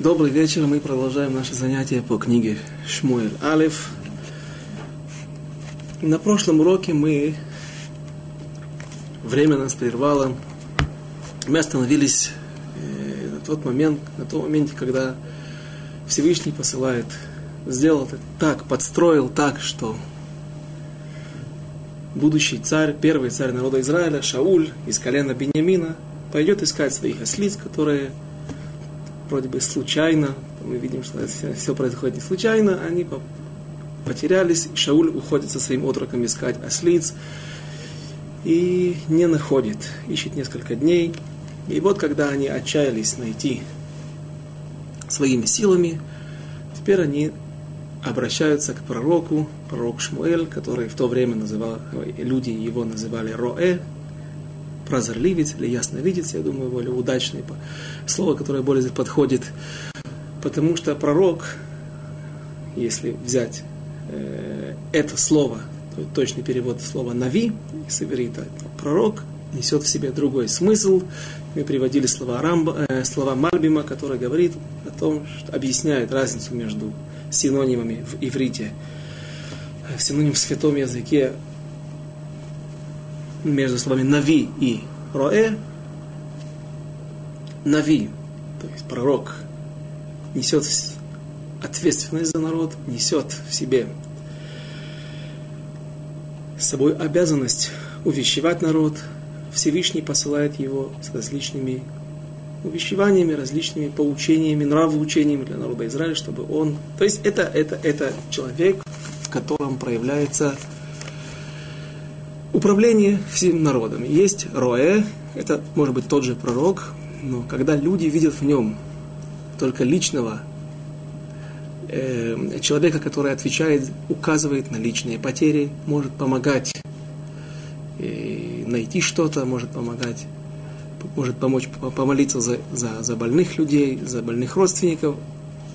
Добрый вечер. Мы продолжаем наше занятие по книге Шмуэль Алиф. На прошлом уроке мы время нас прервало. Мы остановились э, на тот момент, на том моменте, когда Всевышний посылает, сделал так, подстроил так, что будущий царь, первый царь народа Израиля, Шауль из колена Бениамина, пойдет искать своих ослиц, которые вроде бы случайно, мы видим, что это все происходит не случайно, они потерялись, и Шауль уходит со своим отроком искать ослиц, и не находит, ищет несколько дней. И вот когда они отчаялись найти своими силами, теперь они обращаются к пророку, пророк Шмуэль, который в то время называл, люди его называли Роэ, прозорливец или ясновидец, я думаю, более удачное слово, которое более подходит. Потому что пророк, если взять э, это слово, то точный перевод слова «нави» с иврита, пророк несет в себе другой смысл. Мы приводили слова, Рамба, э, слова Мальбима, который говорит о том, что объясняет разницу между синонимами в иврите, э, синоним в святом языке между словами «нави» и «роэ», «нави», то есть пророк, несет ответственность за народ, несет в себе с собой обязанность увещевать народ, Всевышний посылает его с различными увещеваниями, различными поучениями, нравоучениями для народа Израиля, чтобы он... То есть это, это, это человек, в котором проявляется управление всем народом. Есть Роэ, это может быть тот же пророк, но когда люди видят в нем только личного э, человека, который отвечает, указывает на личные потери, может помогать э, найти что-то, может помогать, может помочь помолиться за, за, за больных людей, за больных родственников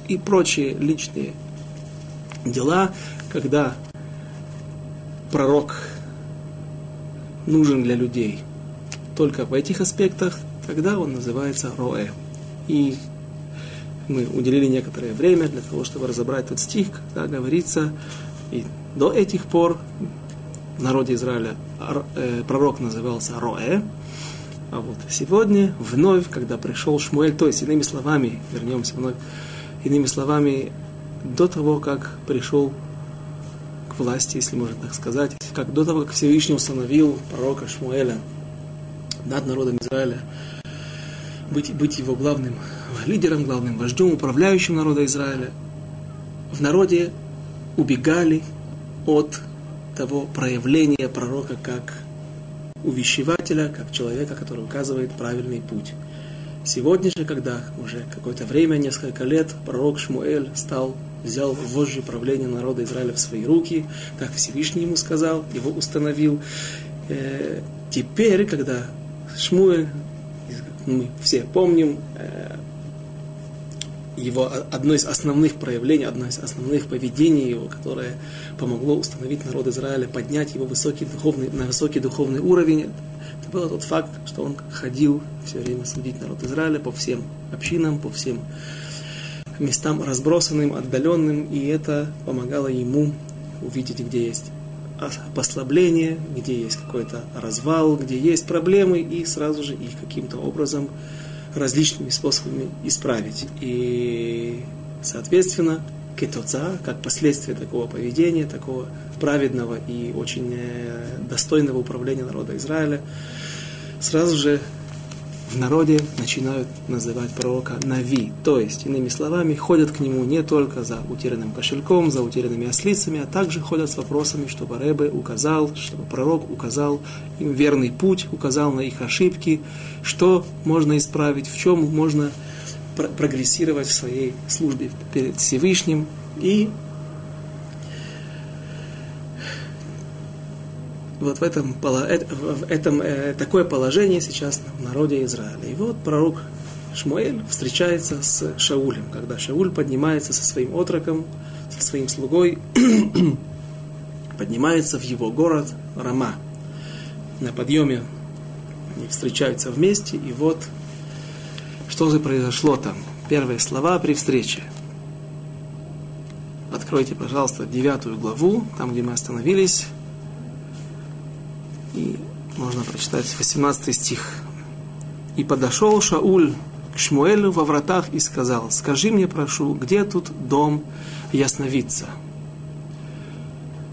и прочие личные дела, когда пророк нужен для людей только в этих аспектах, тогда он называется роэ. И мы уделили некоторое время для того, чтобы разобрать тот стих, когда говорится, и до этих пор в народе Израиля э, пророк назывался Роэ, а вот сегодня, вновь, когда пришел Шмуэль, то есть, иными словами, вернемся вновь, иными словами, до того, как пришел власти, если можно так сказать, как до того, как Всевышний установил пророка Шмуэля над народом Израиля, быть, быть его главным лидером, главным вождем, управляющим народа Израиля, в народе убегали от того проявления пророка как увещевателя, как человека, который указывает правильный путь. Сегодня же, когда уже какое-то время, несколько лет, пророк Шмуэль стал, взял вожжи правления народа Израиля в свои руки, так Всевышний ему сказал, его установил. Э, теперь, когда Шмуэль, мы все помним, э, его одно из основных проявлений, одно из основных поведений его, которое помогло установить народ Израиля, поднять его высокий духовный, на высокий духовный уровень, это был тот факт, что он ходил все время судить народ Израиля по всем общинам, по всем местам разбросанным, отдаленным, и это помогало ему увидеть, где есть послабление, где есть какой-то развал, где есть проблемы, и сразу же их каким-то образом различными способами исправить. И, соответственно, кетоца, как последствие такого поведения, такого праведного и очень э, достойного управления народа Израиля, сразу же в народе начинают называть пророка Нави. То есть, иными словами, ходят к нему не только за утерянным кошельком, за утерянными ослицами, а также ходят с вопросами, чтобы Рэбе указал, чтобы пророк указал им верный путь, указал на их ошибки, что можно исправить, в чем можно прогрессировать в своей службе перед Всевышним и вот в этом, в этом э, такое положение сейчас в народе Израиля. И вот пророк Шмуэль встречается с Шаулем, когда Шауль поднимается со своим отроком, со своим слугой, поднимается в его город Рама. На подъеме они встречаются вместе, и вот что же произошло там. первые слова при встрече. Откройте, пожалуйста, девятую главу, там, где мы остановились. И можно прочитать 18 стих. «И подошел Шауль к Шмуэлю во вратах и сказал, «Скажи мне, прошу, где тут дом ясновидца?»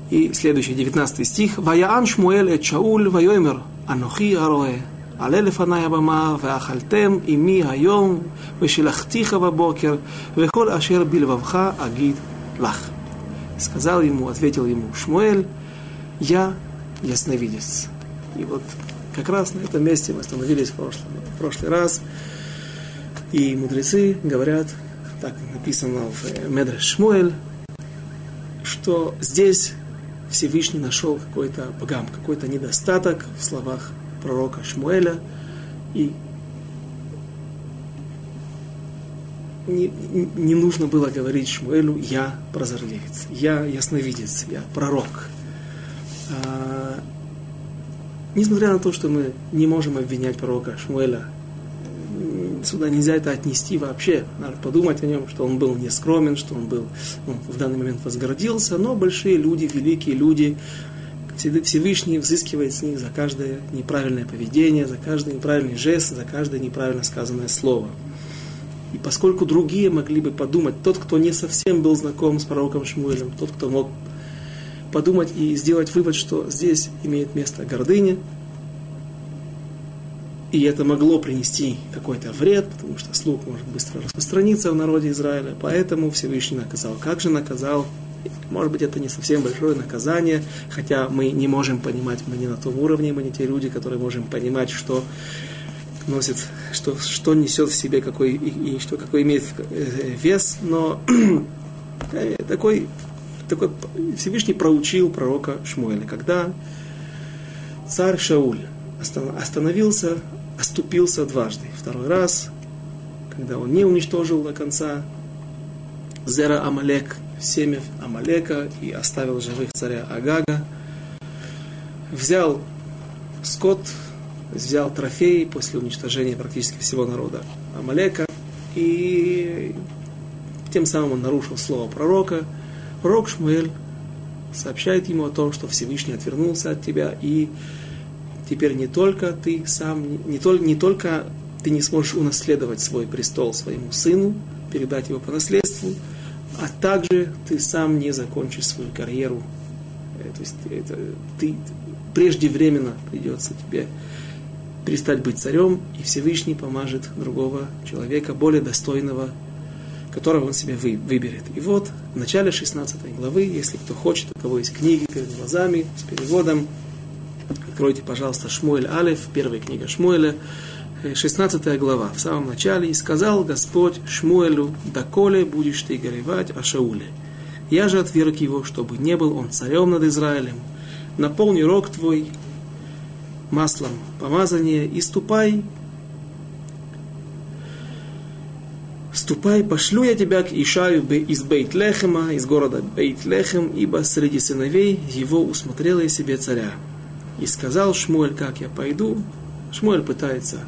И следующий, 19 стих. «Ваяан Шмуэль эт Шауль вайомер, анохи ароэ, עלה לפניי הבמה, ואכלתם עמי היום, ושלחתיך בבוקר, וכל אשר בלבבך אגיד לך. Сказал ему, ответил ему Шмуэль, я ясновидец. И вот как раз на этом месте мы остановились в прошлый, в прошлый раз. И мудрецы говорят, так написано в Медреш Шмуэль, что здесь Всевышний нашел какой-то богам, какой-то недостаток в словах пророка Шмуэля, и не, не нужно было говорить Шмуэлю, я прозорливец, я ясновидец, я пророк. А, несмотря на то, что мы не можем обвинять пророка Шмуэля, сюда нельзя это отнести вообще. Надо подумать о нем, что он был нескромен, что он был, он в данный момент возгордился, но большие люди, великие люди, Всевышний взыскивает с них за каждое неправильное поведение, за каждый неправильный жест, за каждое неправильно сказанное слово. И поскольку другие могли бы подумать, тот, кто не совсем был знаком с пророком Шмуэлем, тот, кто мог подумать и сделать вывод, что здесь имеет место гордыня, и это могло принести какой-то вред, потому что слух может быстро распространиться в народе Израиля, поэтому Всевышний наказал. Как же наказал? Может быть, это не совсем большое наказание, хотя мы не можем понимать, мы не на том уровне, мы не те люди, которые можем понимать, что носит, что, что несет в себе, какой, и, и что, какой имеет э, вес, но такой, такой Всевышний проучил пророка Шмуэля, когда царь Шауль остановился, оступился дважды. Второй раз, когда он не уничтожил до конца Зера Амалек, семя Амалека и оставил живых царя Агага. Взял скот, взял трофеи после уничтожения практически всего народа Амалека и тем самым он нарушил слово пророка. Пророк Шмуэль сообщает ему о том, что Всевышний отвернулся от тебя, и теперь не только ты сам, не, только не только ты не сможешь унаследовать свой престол своему сыну, передать его по наследству, а также ты сам не закончишь свою карьеру. Э, то есть это, ты преждевременно придется тебе перестать быть царем, и Всевышний поможет другого человека, более достойного, которого он себе вы, выберет. И вот в начале 16 главы, если кто хочет, у кого есть книги перед глазами с переводом, откройте, пожалуйста, Шмуэль Алев, первая книга Шмуэля, 16 глава, в самом начале, «И сказал Господь Шмуэлю, доколе будешь ты горевать о Шауле? Я же отверг его, чтобы не был он царем над Израилем. Наполни рог твой маслом помазания и ступай Ступай, пошлю я тебя к Ишаю из Бейт-Лехема, из города Бейт-Лехем, ибо среди сыновей его усмотрел я себе царя. И сказал Шмуэль, как я пойду. Шмуэль пытается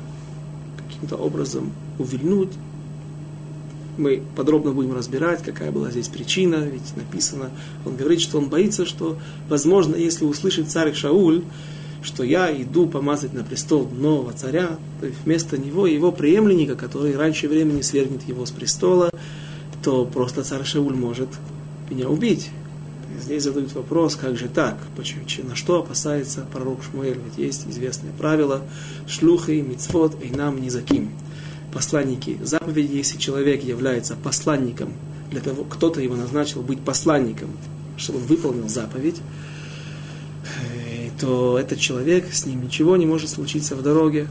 каким-то образом увильнуть. Мы подробно будем разбирать, какая была здесь причина, ведь написано, он говорит, что он боится, что, возможно, если услышит царь Шауль, что я иду помазать на престол нового царя, то есть вместо него его преемленника, который раньше времени свергнет его с престола, то просто царь Шауль может меня убить. Здесь задают вопрос, как же так? Почему, на что опасается пророк Шмуэль? Ведь есть известное правило шлюхи, мицвод, и нам низаким. Посланники заповеди, если человек является посланником, для того, кто-то его назначил быть посланником, чтобы он выполнил заповедь, то этот человек, с ним ничего не может случиться в дороге.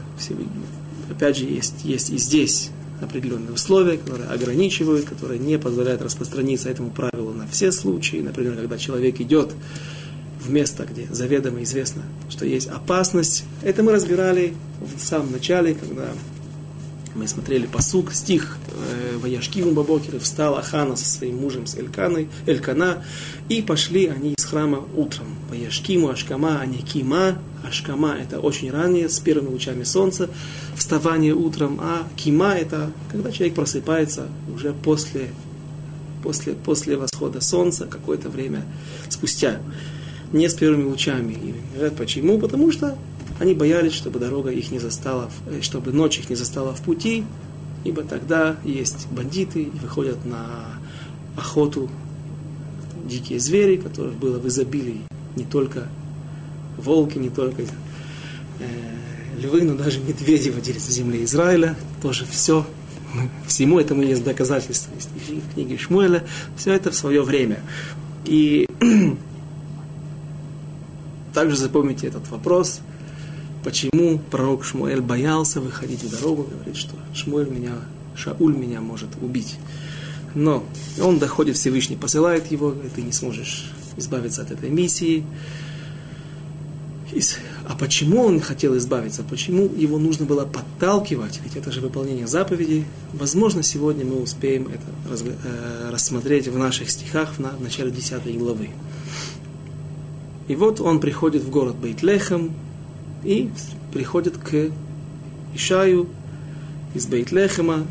Опять же, есть, есть и здесь определенные условия, которые ограничивают, которые не позволяют распространиться этому правилу на все случаи. Например, когда человек идет в место, где заведомо известно, что есть опасность. Это мы разбирали в самом начале, когда Мы смотрели посук, стих э, Ваяшкиву Бабокер, встала Хана со своим мужем, с Эльканой, Элькана, и пошли они из храма утром. Ваяшкиму, Ашкама, а не Кима. Ашкама – это очень ранее, с первыми лучами солнца, вставание утром, а Кима – это когда человек просыпается уже после, после, после восхода солнца, какое-то время спустя, не с первыми лучами. И почему? Потому что они боялись, чтобы дорога их не застала, э, чтобы ночь их не застала в пути, ибо тогда есть бандиты и выходят на охоту дикие звери, которых было в изобилии не только волки, не только э, львы, но даже медведи водились в земле Израиля. Тоже все, всему этому есть доказательства. Есть в книге Шмуэля. Все это в свое время. И также запомните этот вопрос – почему пророк Шмуэль боялся выходить в дорогу, говорит, что Шмуэль меня, Шауль меня может убить. Но он доходит, Всевышний посылает его, говорит, ты не сможешь избавиться от этой миссии. А почему он хотел избавиться? Почему его нужно было подталкивать? Ведь это же выполнение заповедей. Возможно, сегодня мы успеем это э, рассмотреть в наших стихах в начале 10 главы. И вот он приходит в город Бейтлехем, и приходит к Ишаю из Бейтлехема,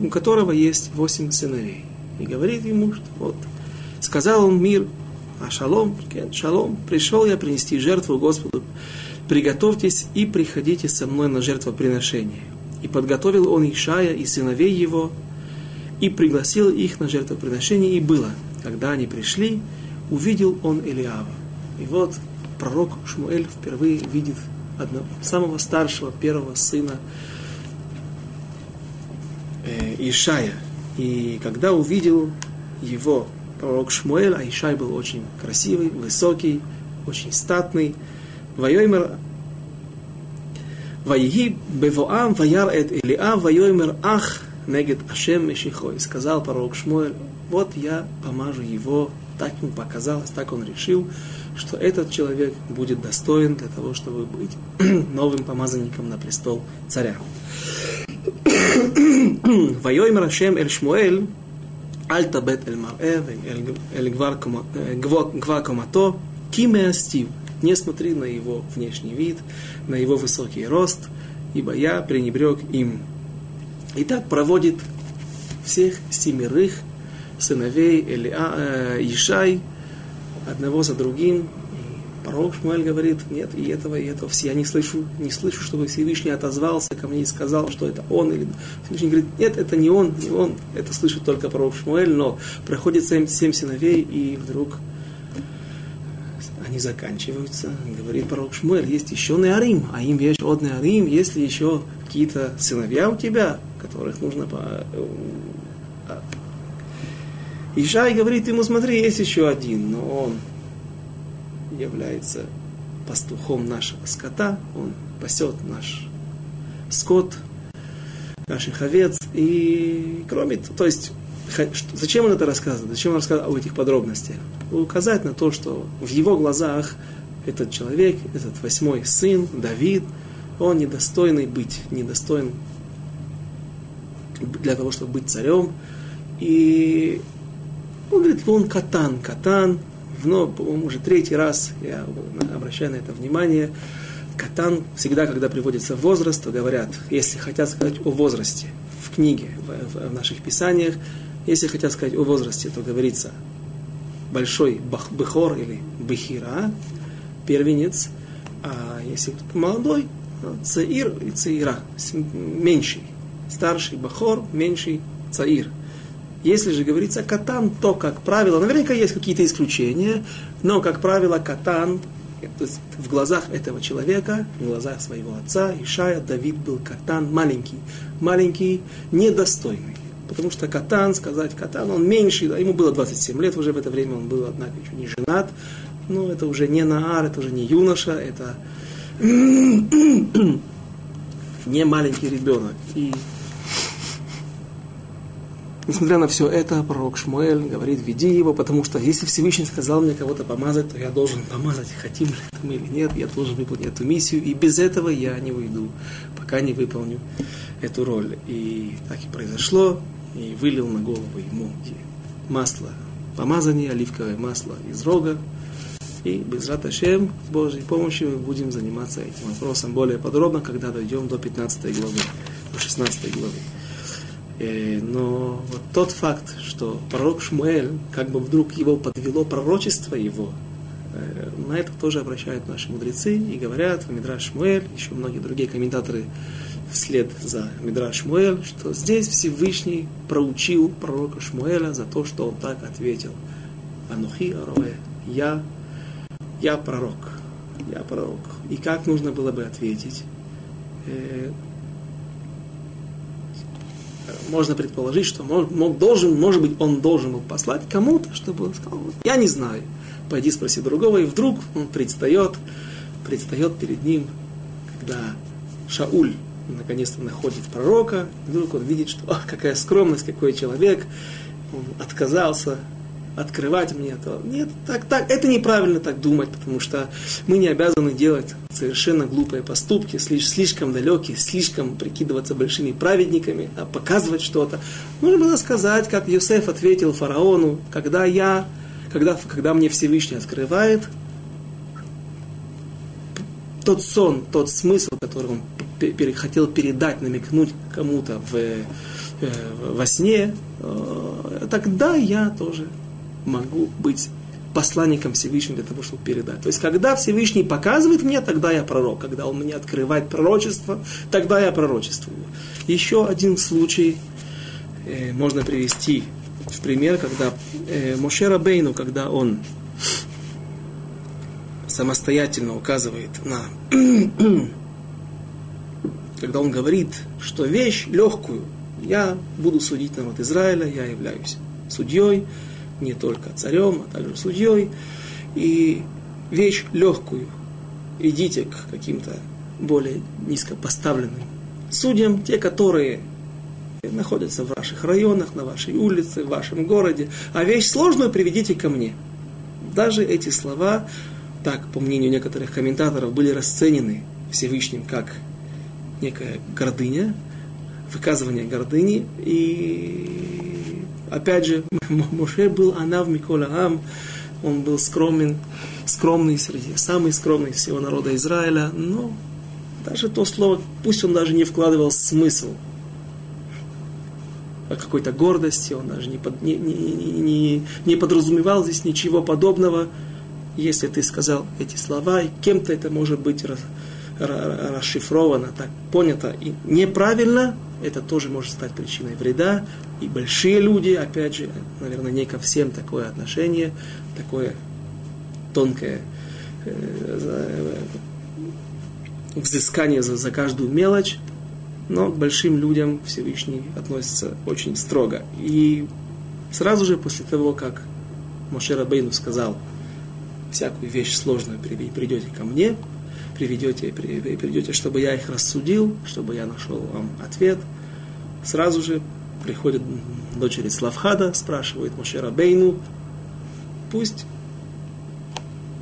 у которого есть восемь сыновей. И говорит ему, что вот, сказал он мир, а шалом, шалом, пришел я принести жертву Господу, приготовьтесь и приходите со мной на жертвоприношение. И подготовил он Ишая и сыновей его, и пригласил их на жертвоприношение, и было, когда они пришли, увидел он Илиава. И вот пророк Шмуэль впервые видит одного, самого старшего, первого сына э, Ишая. И когда увидел его пророк Шмуэль, а Ишай был очень красивый, высокий, очень статный, Вайоймер Ваиги бевоам ваяр эт Илиа вайоймер ах негет Ашем Мешихой. Сказал пророк Шмуэль, вот я помажу его, так ему показалось, так он решил, что этот человек будет достоин для того, чтобы быть новым помазанником на престол царя. Вайой Рашем Эль Шмуэль, Аль Табет Эль Марэ, Эль Гва Комато, Киме Стив. Не смотри на его внешний вид, на его высокий рост, ибо я пренебрег им. И так проводит всех семерых сыновей э, Ишай, одного за другим. И пророк Шмуэль говорит, нет, и этого, и этого. Все, я не слышу, не слышу, чтобы Всевышний отозвался ко мне и сказал, что это он. Или... Всевышний говорит, нет, это не он, не он. Это слышит только пророк Шмуэль, но проходит семь, семь сыновей, и вдруг они заканчиваются. Говорит пророк Шмуэль, есть еще Неарим, а им есть от Неарим, есть ли еще какие-то сыновья у тебя, которых нужно по... Ишай говорит ему, смотри, есть еще один, но он является пастухом нашего скота, он пасет наш скот, наших овец, и кроме того, то есть, зачем он это рассказывает, зачем он рассказывает об этих подробностях? Указать на то, что в его глазах этот человек, этот восьмой сын, Давид, он недостойный быть, недостоин для того, чтобы быть царем, и он говорит, он катан, катан. Но, по-моему, уже третий раз я обращаю на это внимание. Катан всегда, когда приводится возраст, то говорят, если хотят сказать о возрасте в книге, в, в наших писаниях, если хотят сказать о возрасте, то говорится большой бах, бехор или бехира, первенец, а если молодой, цаир и цаира, меньший, старший бахор, меньший цаир – если же говорится катан, то, как правило, наверняка есть какие-то исключения, но, как правило, катан, то есть в глазах этого человека, в глазах своего отца, Ишая, Давид был катан маленький, маленький, недостойный. Потому что катан, сказать катан, он меньше, ему было 27 лет уже в это время, он был, однако, еще не женат, но это уже не Наар, это уже не юноша, это не маленький ребенок. И Несмотря на все это, пророк Шмуэль говорит, веди его, потому что если Всевышний сказал мне кого-то помазать, то я должен помазать, хотим ли мы или нет, я должен выполнить эту миссию, и без этого я не уйду. пока не выполню эту роль. И так и произошло, и вылил на голову ему масло помазание, оливковое масло из рога. И без Раташем, с Божьей помощью, мы будем заниматься этим вопросом более подробно, когда дойдем до 15 главы, до 16 главы. Э, но вот тот факт, что пророк Шмуэль, как бы вдруг его подвело пророчество его, э, на это тоже обращают наши мудрецы и говорят Мидраш Шмуэль, еще многие другие комментаторы вслед за Мидраш Шмуэль, что здесь Всевышний проучил пророка Шмуэля за то, что он так ответил. Анухи Ароэ, я, я пророк, я пророк. И как нужно было бы ответить? Можно предположить, что мог, должен, может быть, он должен был послать кому-то, чтобы он сказал, я не знаю, пойди спроси другого, и вдруг он предстает, предстает перед ним, когда Шауль наконец-то находит пророка, и вдруг он видит, что ах, какая скромность, какой человек, он отказался открывать мне это. Нет, так, так, это неправильно так думать, потому что мы не обязаны делать совершенно глупые поступки, слишком далекие, слишком прикидываться большими праведниками, а показывать что-то. Нужно было сказать, как Юсеф ответил фараону, когда я, когда, когда мне Всевышний открывает тот сон, тот смысл, который он хотел передать, намекнуть кому-то в, э, во сне, э, тогда я тоже могу быть посланником Всевышнего для того, чтобы передать. То есть, когда Всевышний показывает мне, тогда я пророк. Когда он мне открывает пророчество, тогда я пророчествую. Еще один случай э, можно привести в пример, когда э, Мошера Бейну, когда он самостоятельно указывает на... когда он говорит, что вещь легкую, я буду судить народ Израиля, я являюсь судьей, не только царем, а также судьей. И вещь легкую. Идите к каким-то более низко поставленным судьям, те, которые находятся в ваших районах, на вашей улице, в вашем городе. А вещь сложную приведите ко мне. Даже эти слова, так, по мнению некоторых комментаторов, были расценены Всевышним как некая гордыня, выказывание гордыни, и Опять же, Моше был Анав Микола Ам, он был скромен, скромный среди, самый скромный всего народа Израиля, но даже то слово, пусть он даже не вкладывал смысл. О какой-то гордости, он даже не, под, не, не, не, не подразумевал здесь ничего подобного, если ты сказал эти слова, кем-то это может быть расшифровано, так понято и неправильно, это тоже может стать причиной вреда. И большие люди, опять же, наверное, не ко всем такое отношение, такое тонкое э, взыскание за, за каждую мелочь, но к большим людям Всевышний относится очень строго. И сразу же после того, как Моше Рабейну сказал, всякую вещь сложную придете ко мне, приведете, придете, чтобы я их рассудил, чтобы я нашел вам ответ. Сразу же приходит дочери Славхада, спрашивает Мошера Бейну, пусть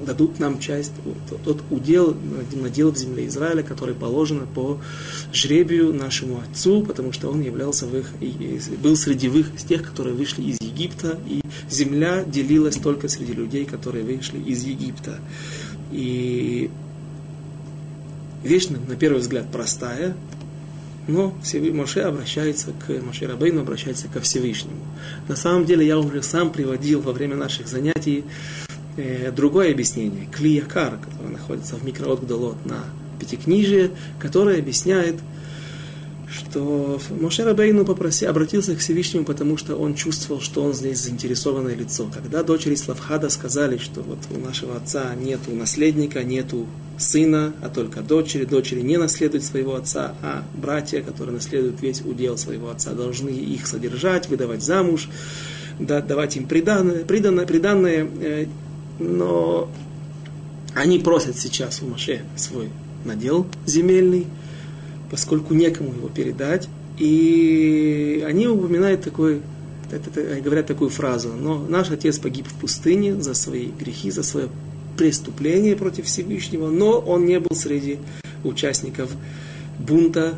дадут нам часть, тот, тот удел, надел в земле Израиля, который положено по жребию нашему отцу, потому что он являлся в их, был среди их, из тех, которые вышли из Египта, и земля делилась только среди людей, которые вышли из Египта. И вещь, на первый взгляд, простая, но Моше обращается к Моше Рабейну, обращается ко Всевышнему. На самом деле я уже сам приводил во время наших занятий э, другое объяснение, Клиякар, который находится в микроот на Пятикнижие, которое объясняет, что Моше Рабейну попроси, обратился к Всевышнему, потому что он чувствовал, что он здесь заинтересованное лицо. Когда дочери Славхада сказали, что вот у нашего отца нету наследника, нету сына, а только дочери, дочери не наследуют своего отца, а братья, которые наследуют весь удел своего отца, должны их содержать, выдавать замуж, давать им приданное, приданное, приданное э, но они просят сейчас у Моше свой надел земельный, поскольку некому его передать. И они упоминают такой, говорят такую фразу, но наш отец погиб в пустыне за свои грехи, за свое преступление против Всевышнего, но он не был среди участников бунта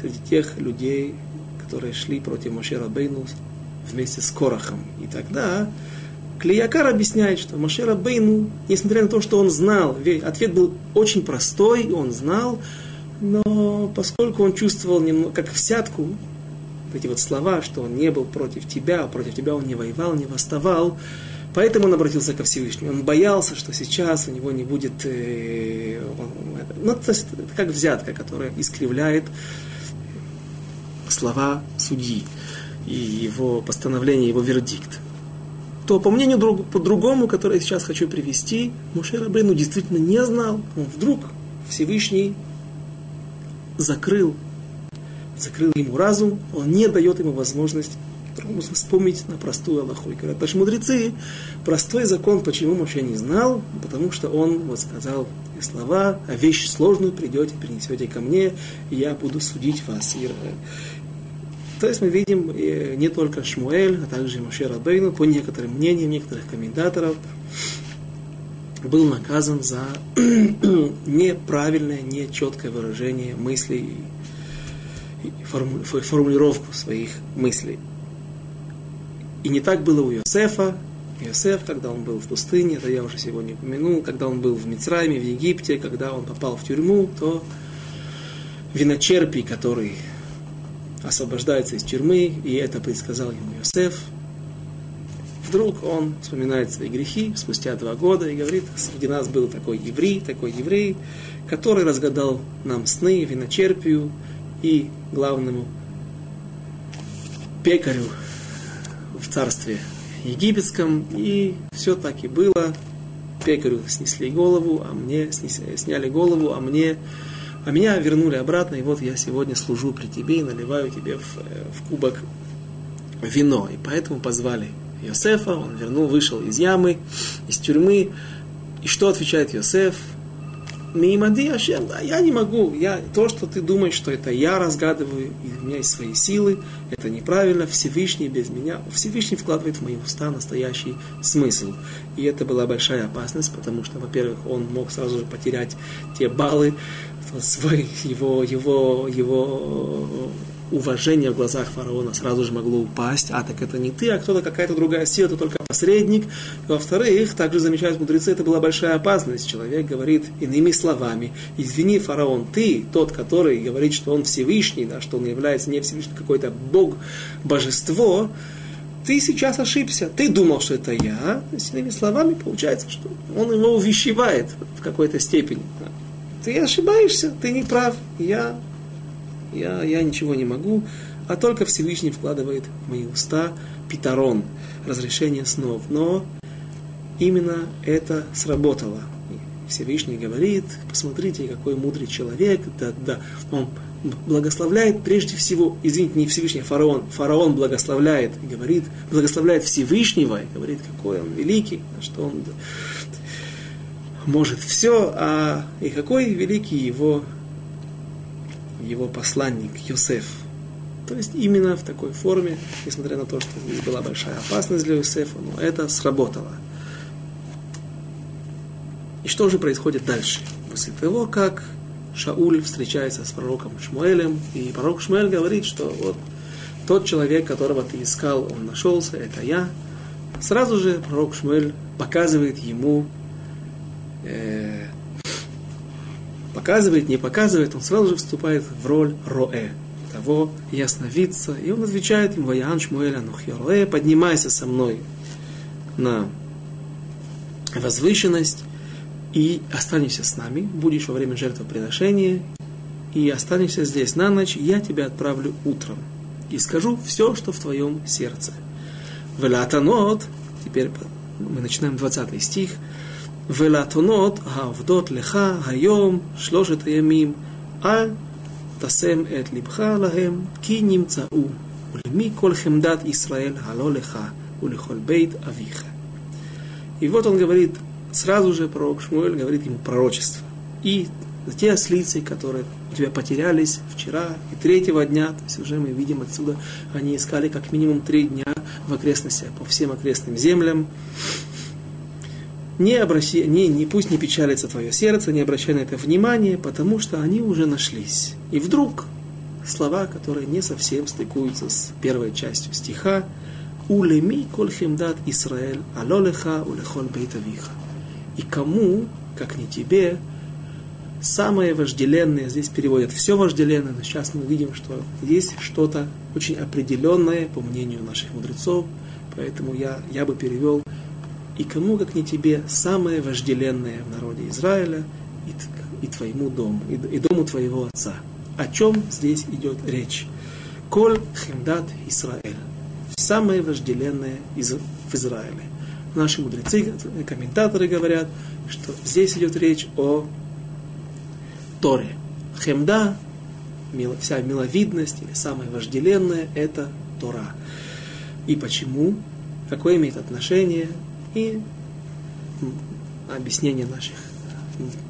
среди тех людей, которые шли против Машера Бейну вместе с Корохом. И тогда Клиякар объясняет, что Машера Бейну, несмотря на то, что он знал, ответ был очень простой, он знал, но поскольку он чувствовал немного, как взятку, эти вот слова, что он не был против тебя, а против тебя он не воевал, не восставал, поэтому он обратился ко Всевышнему. Он боялся, что сейчас у него не будет... Э, ну, то есть, это как взятка, которая искривляет слова судьи и его постановление, его вердикт. То, по мнению друг, по-другому, которое я сейчас хочу привести, Муше Рабейну действительно не знал. Он вдруг Всевышний закрыл, закрыл ему разум, он не дает ему возможность вспомнить на простую Аллаху. И говорят, наши мудрецы, простой закон, почему Моше не знал, потому что он вот сказал и слова, а вещь сложную придете, принесете ко мне, и я буду судить вас. И, то есть мы видим э, не только Шмуэль, а также Моше Рабейну, по некоторым мнениям некоторых комментаторов, был наказан за неправильное, нечеткое выражение мыслей и формулировку своих мыслей. И не так было у Иосифа. Иосиф, когда он был в пустыне, это я уже сегодня упомянул, когда он был в Мицрайме, в Египте, когда он попал в тюрьму, то виночерпий, который освобождается из тюрьмы, и это предсказал ему Иосиф, Вдруг он вспоминает свои грехи спустя два года и говорит, среди нас был такой еврей, такой еврей, который разгадал нам сны, виночерпию и главному пекарю в царстве египетском. И все так и было. Пекарю снесли голову, а мне сняли голову, а мне а меня вернули обратно, и вот я сегодня служу при тебе и наливаю тебе в, э, в кубок вино. И поэтому позвали Йосефа, он вернул, вышел из ямы, из тюрьмы. И что отвечает Йосеф? Мимади Ашем, да, я не могу. Я, то, что ты думаешь, что это я разгадываю, и у меня есть свои силы, это неправильно. Всевышний без меня, Всевышний вкладывает в мои уста настоящий смысл. И это была большая опасность, потому что, во-первых, он мог сразу же потерять те баллы, свой, его, его, его уважение в глазах фараона сразу же могло упасть, а так это не ты, а кто-то, какая-то другая сила, это только посредник. Во-вторых, также замечают мудрецы, это была большая опасность. Человек говорит иными словами, извини, фараон, ты тот, который говорит, что он Всевышний, да, что он является не Всевышний, какой-то Бог, божество, ты сейчас ошибся. Ты думал, что это я. С иными словами, получается, что он его увещевает в какой-то степени. Ты ошибаешься, ты не прав. Я я, я ничего не могу, а только Всевышний вкладывает в мои уста питарон, разрешение снов. Но именно это сработало. Всевышний говорит, посмотрите, какой мудрый человек, да, да, он благословляет прежде всего, извините, не Всевышний, а фараон, фараон благословляет, говорит, благословляет Всевышнего, и говорит, какой он великий, что он может все, а и какой великий его его посланник Йосеф. То есть именно в такой форме, несмотря на то, что здесь была большая опасность для Йосефа, но это сработало. И что же происходит дальше? После того, как Шауль встречается с пророком Шмуэлем, и пророк Шмуэль говорит, что вот тот человек, которого ты искал, он нашелся, это я. Сразу же пророк Шмуэль показывает ему э, показывает, не показывает, он сразу же вступает в роль роэ, того ясновидца. И он отвечает ему, Ваян Шмуэля Нухьяроэ, поднимайся со мной на возвышенность и останешься с нами, будешь во время жертвоприношения, и останешься здесь на ночь, я тебя отправлю утром. И скажу все, что в твоем сердце. Велатанот, теперь мы начинаем 20 стих, ולאתונות העובדות לך היום שלושת הימים, אל תשם את לבך להם, כי נמצאו, ולמי כל חמדת ישראל הלא לך, ולכל бейт авиха. И вот он говорит, сразу же пророк Шмуэль говорит ему пророчество. И те ослицы, которые у тебя потерялись вчера и третьего дня, то есть уже мы видим отсюда, они искали как минимум три дня в окрестностях, по всем окрестным землям. не обращай, не, не, пусть не печалится твое сердце, не обращай на это внимания, потому что они уже нашлись. И вдруг слова, которые не совсем стыкуются с первой частью стиха, «Улеми коль хемдат Исраэль, алолеха улехол бейтавиха». И кому, как не тебе, самое вожделенное, здесь переводят все вожделенное, но сейчас мы видим, что есть что-то очень определенное, по мнению наших мудрецов, поэтому я, я бы перевел и кому, как не тебе, самое вожделенное в народе Израиля и, и твоему дому, и, и дому твоего отца. О чем здесь идет речь? Коль химдат Израиль. Самое вожделенное из, в Израиле. Наши мудрецы, комментаторы говорят, что здесь идет речь о Торе. Хемда, вся миловидность или самое вожделенное, это Тора. И почему? Какое имеет отношение и объяснение наших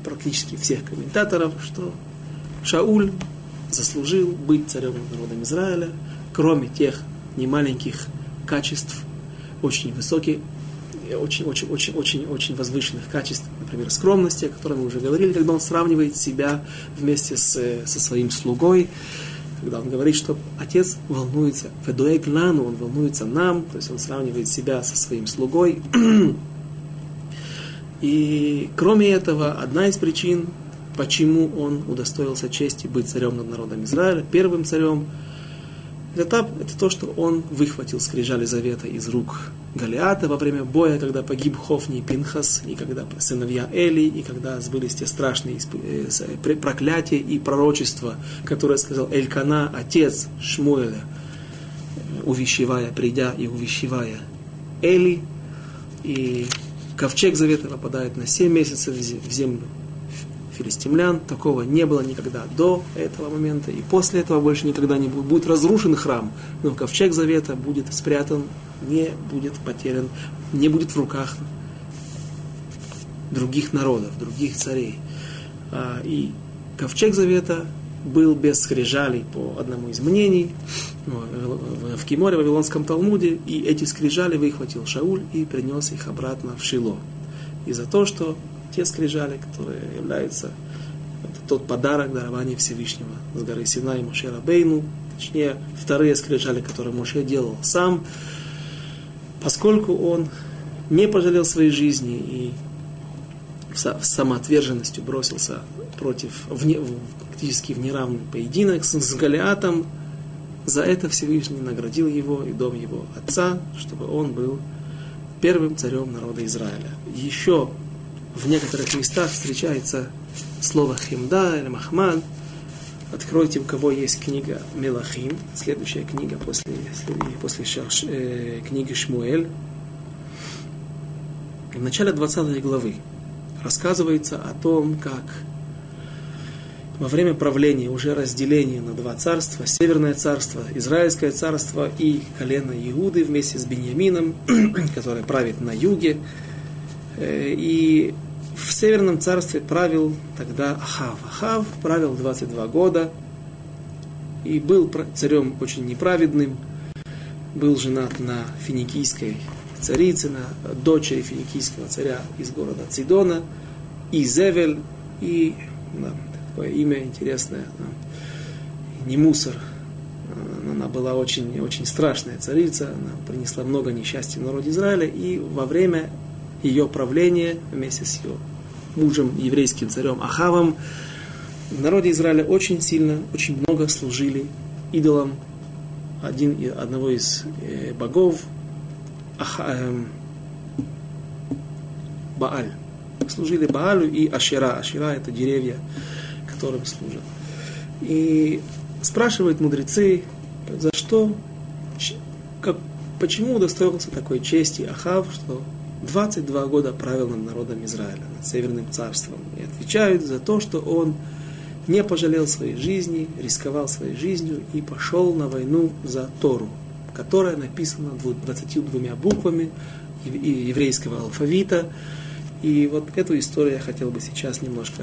практически всех комментаторов, что Шауль заслужил быть царем народом Израиля, кроме тех немаленьких качеств, очень высоких, очень, очень, очень, очень, очень возвышенных качеств, например, скромности, о которой мы уже говорили, когда он сравнивает себя вместе с, со своим слугой, когда он говорит, что отец волнуется, Федуэк Лану, он волнуется нам, то есть он сравнивает себя со своим слугой. И кроме этого, одна из причин, почему он удостоился чести быть царем над народом Израиля, первым царем, этап – это то, что он выхватил скрижали завета из рук Галиата во время боя, когда погиб Хофни и Пинхас, и когда сыновья Эли, и когда сбылись те страшные э, проклятия и пророчества, которые сказал Элькана, отец Шмуэля, увещевая, придя и увещевая Эли, и ковчег завета попадает на 7 месяцев в землю филистимлян. Такого не было никогда до этого момента. И после этого больше никогда не будет. Будет разрушен храм, но ковчег завета будет спрятан, не будет потерян, не будет в руках других народов, других царей. А, и ковчег завета был без скрижалей по одному из мнений в Киморе, в Вавилонском Талмуде, и эти скрижали выхватил Шауль и принес их обратно в Шило. И за то, что те скрижали, которые являются это тот подарок дарования Всевышнего с горы Синай Моше Рабейну, точнее, вторые скрижали, которые Моше делал сам, поскольку он не пожалел своей жизни и в самоотверженностью бросился против, вне, практически в неравный поединок с, с Голиатом, за это Всевышний наградил его и дом его отца, чтобы он был первым царем народа Израиля. Еще в некоторых местах встречается слово химда или махман. Откройте, у кого есть книга Мелахим, следующая книга после, после Шаш, э, книги Шмуэль. В начале 20 главы рассказывается о том, как во время правления уже разделения на два царства, Северное царство, Израильское царство и колено Иуды вместе с Беньямином, который правит на юге. Э, и в Северном царстве правил тогда Ахав. Ахав правил 22 года и был царем очень неправедным, был женат на финикийской царице, на дочери финикийского царя из города Цидона, Изевель, и да, такое имя интересное, не мусор. Она была очень, очень страшная царица, она принесла много несчастья в народе Израиля, и во время ее правления вместе с ее мужем, еврейским царем Ахавом, в народе Израиля очень сильно, очень много служили идолам один, одного из э, богов, Аха, э, Бааль. Служили Баалю и Ашера. Ашера это деревья, которым служат. И спрашивают мудрецы, за что, как, почему удостоился такой чести Ахав, что 22 года правил над народом Израиля, над Северным царством. И отвечают за то, что он не пожалел своей жизни, рисковал своей жизнью и пошел на войну за Тору, которая написана 22 буквами еврейского алфавита. И вот эту историю я хотел бы сейчас немножко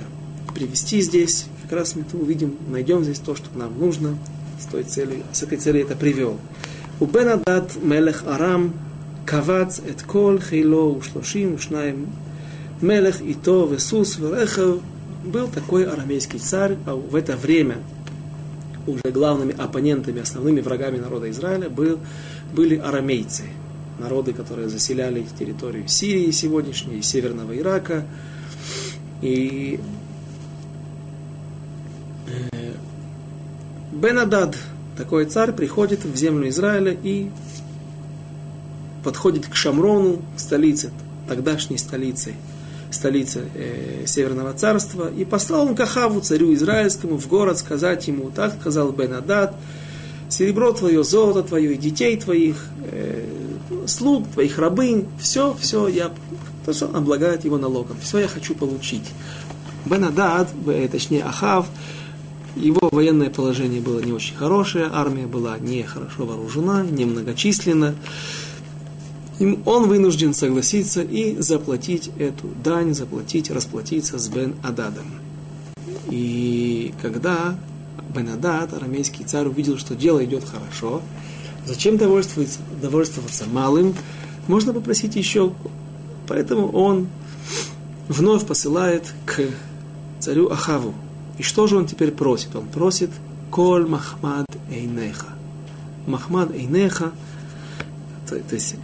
привести здесь. Как раз мы увидим, найдем здесь то, что нам нужно. С, той целью, с этой целью это привел. У Бенадат Мелех Арам кавац את כל חילו ושלושים ושניים Мелех и то, Весус, Верехов, был такой арамейский царь, а в это время уже главными оппонентами, основными врагами народа Израиля был, были арамейцы, народы, которые заселяли территорию Сирии сегодняшней, Северного Ирака. И э, Бенадад, такой царь, приходит в землю Израиля и подходит к Шамрону, столице, тогдашней столице, столице э, Северного царства, и послал он Кахаву, царю израильскому, в город сказать ему, так сказал Бенадад, серебро твое, золото твое, и детей твоих, э, слуг твоих, рабынь, все, все, я, то, что он облагает его налогом, все я хочу получить. Бенадад, точнее Ахав, его военное положение было не очень хорошее, армия была не хорошо вооружена, не многочисленна он вынужден согласиться и заплатить эту дань, заплатить, расплатиться с Бен Ададом. И когда Бен Адад, арамейский царь, увидел, что дело идет хорошо, зачем довольствоваться, довольствоваться малым, можно попросить еще. Поэтому он вновь посылает к царю Ахаву. И что же он теперь просит? Он просит Коль Махмад Эйнеха. Махмад Эйнеха, то, то есть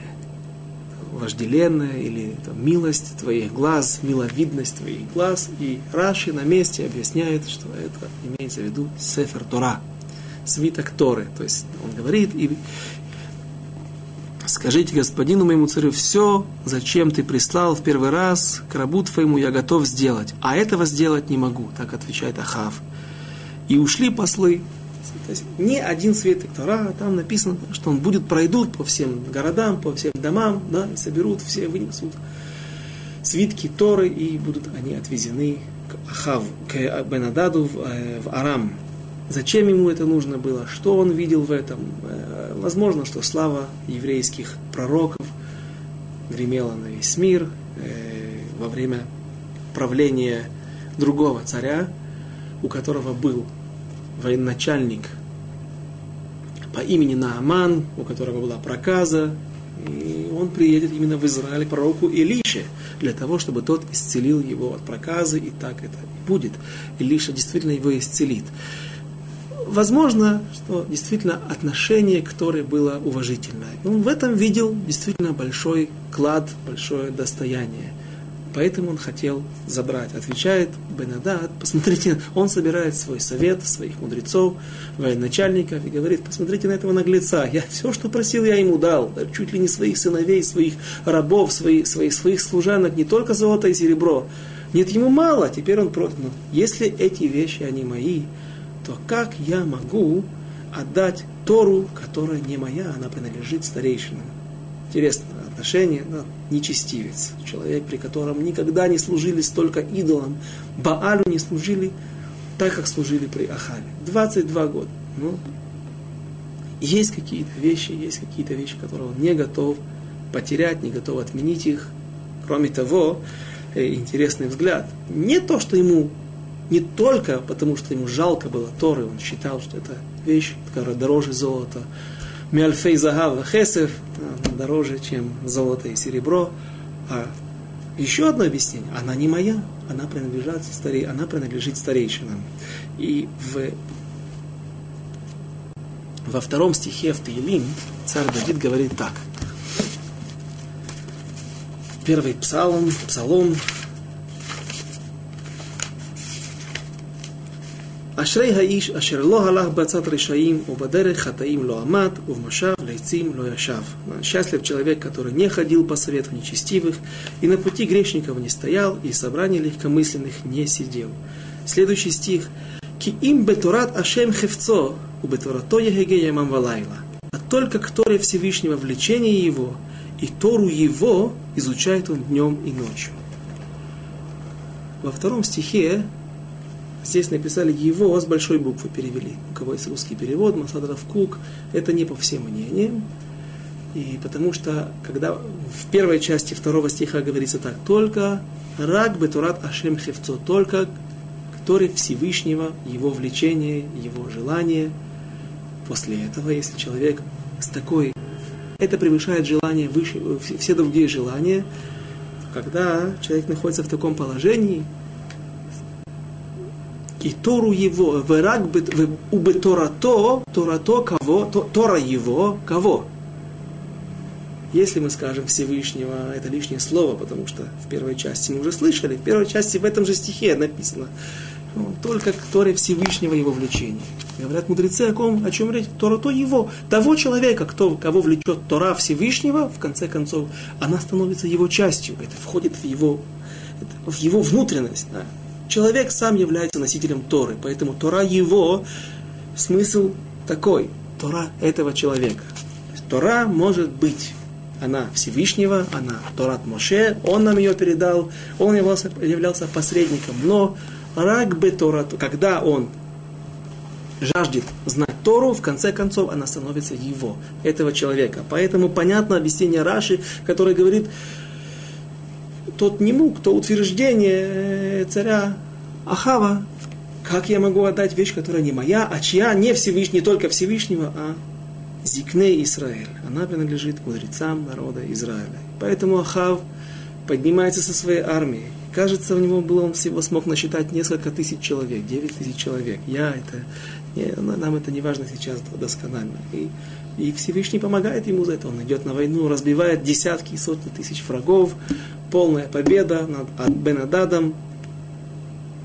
вожделенная или там, милость твоих глаз, миловидность твоих глаз. И Раши на месте объясняет, что это имеется в виду Сефер Тора, свиток Торы. То есть он говорит, и скажите господину моему царю, все, зачем ты прислал в первый раз к рабу твоему, я готов сделать, а этого сделать не могу, так отвечает Ахав. И ушли послы, то есть ни один свиток Тора, там написано, что он будет, пройдут по всем городам, по всем домам, да, и соберут, все вынесут свитки Торы, и будут они отвезены к Ахаву, к Бенададу в, э, в Арам. Зачем ему это нужно было? Что он видел в этом? Э, возможно, что слава еврейских пророков гремела на весь мир э, во время правления другого царя, у которого был военачальник по имени Нааман, у которого была проказа, и он приедет именно в Израиль пророку Илише, для того, чтобы тот исцелил его от проказы, и так это будет. Илиша действительно его исцелит. Возможно, что действительно отношение к Торе было уважительное. Он в этом видел действительно большой клад, большое достояние. Поэтому он хотел забрать. Отвечает Бенадад, посмотрите, он собирает свой совет, своих мудрецов, военачальников и говорит, посмотрите на этого наглеца, я все, что просил, я ему дал, чуть ли не своих сыновей, своих рабов, своих, своих, своих служанок, не только золото и серебро. Нет, ему мало, теперь он против. Но если эти вещи, они мои, то как я могу отдать Тору, которая не моя, она принадлежит старейшинам? Интересно, отношение, да, нечестивец, человек, при котором никогда не служили столько идолам, Баалю не служили так, как служили при Ахале. 22 года. Ну, есть какие-то вещи, есть какие-то вещи, которые он не готов потерять, не готов отменить их. Кроме того, э, интересный взгляд. Не то, что ему не только потому, что ему жалко было Торы, он считал, что это вещь, которая дороже золота, Миальфей Загав Хесев дороже, чем золото и серебро. А еще одно объяснение. Она не моя, она принадлежит, старей, она принадлежит старейшинам. И в, во втором стихе в Таилим царь Давид говорит так. Первый псалом, псалом אשרי האיש אשר לא הלך בעצת רשעים, ובדרך חטאים לא עמד, ובמשב לעצים לא ישב. Счастлив человек, который не ходил по совету нечестивых, и на пути грешников не стоял, и в собрании легкомысленных не сидел. Следующий стих. Ки им бетурат ашем хевцо, у бетурато егеге ямам валайла. А только к Торе Всевышнего влечение его, и Тору его изучает он днем и ночью. Во втором стихе Здесь написали его с большой буквы перевели. У кого есть русский перевод, Масадров Кук, это не по всем мнениям. И потому что, когда в первой части второго стиха говорится так, только рак бетурат ашем хевцо, только который Всевышнего, его влечение, его желание. После этого, если человек с такой, это превышает желание выше, все другие желания, когда человек находится в таком положении, и Тору его, вырак убы Торато, Торато кого, Тора его, кого? Если мы скажем Всевышнего, это лишнее слово, потому что в первой части мы уже слышали, в первой части в этом же стихе написано, только к Торе Всевышнего его влечения. Говорят мудрецы о ком, о чем речь? Тора то его, того человека, кто, кого влечет Тора Всевышнего, в конце концов, она становится его частью. Это входит в его, в его внутренность. Человек сам является носителем Торы, поэтому Тора его, смысл такой, Тора этого человека. Тора может быть она Всевышнего, она Торат Моше, он нам ее передал, он являлся, являлся посредником. Но рак бы Тора, когда он жаждет знать Тору, в конце концов она становится его, этого человека. Поэтому понятно объяснение Раши, который говорит, тот не мог, то утверждение царя Ахава, как я могу отдать вещь, которая не моя, а чья, не Всевышний, не только Всевышнего, а Зикне Израиль. Она принадлежит мудрецам народа Израиля. Поэтому Ахав поднимается со своей армией. Кажется, у него было, он всего смог насчитать несколько тысяч человек, 9 тысяч человек. Я это, не, нам это не важно сейчас досконально. И, и Всевышний помогает ему за это. Он идет на войну, разбивает десятки и сотни тысяч врагов. Полная победа над Бенададом.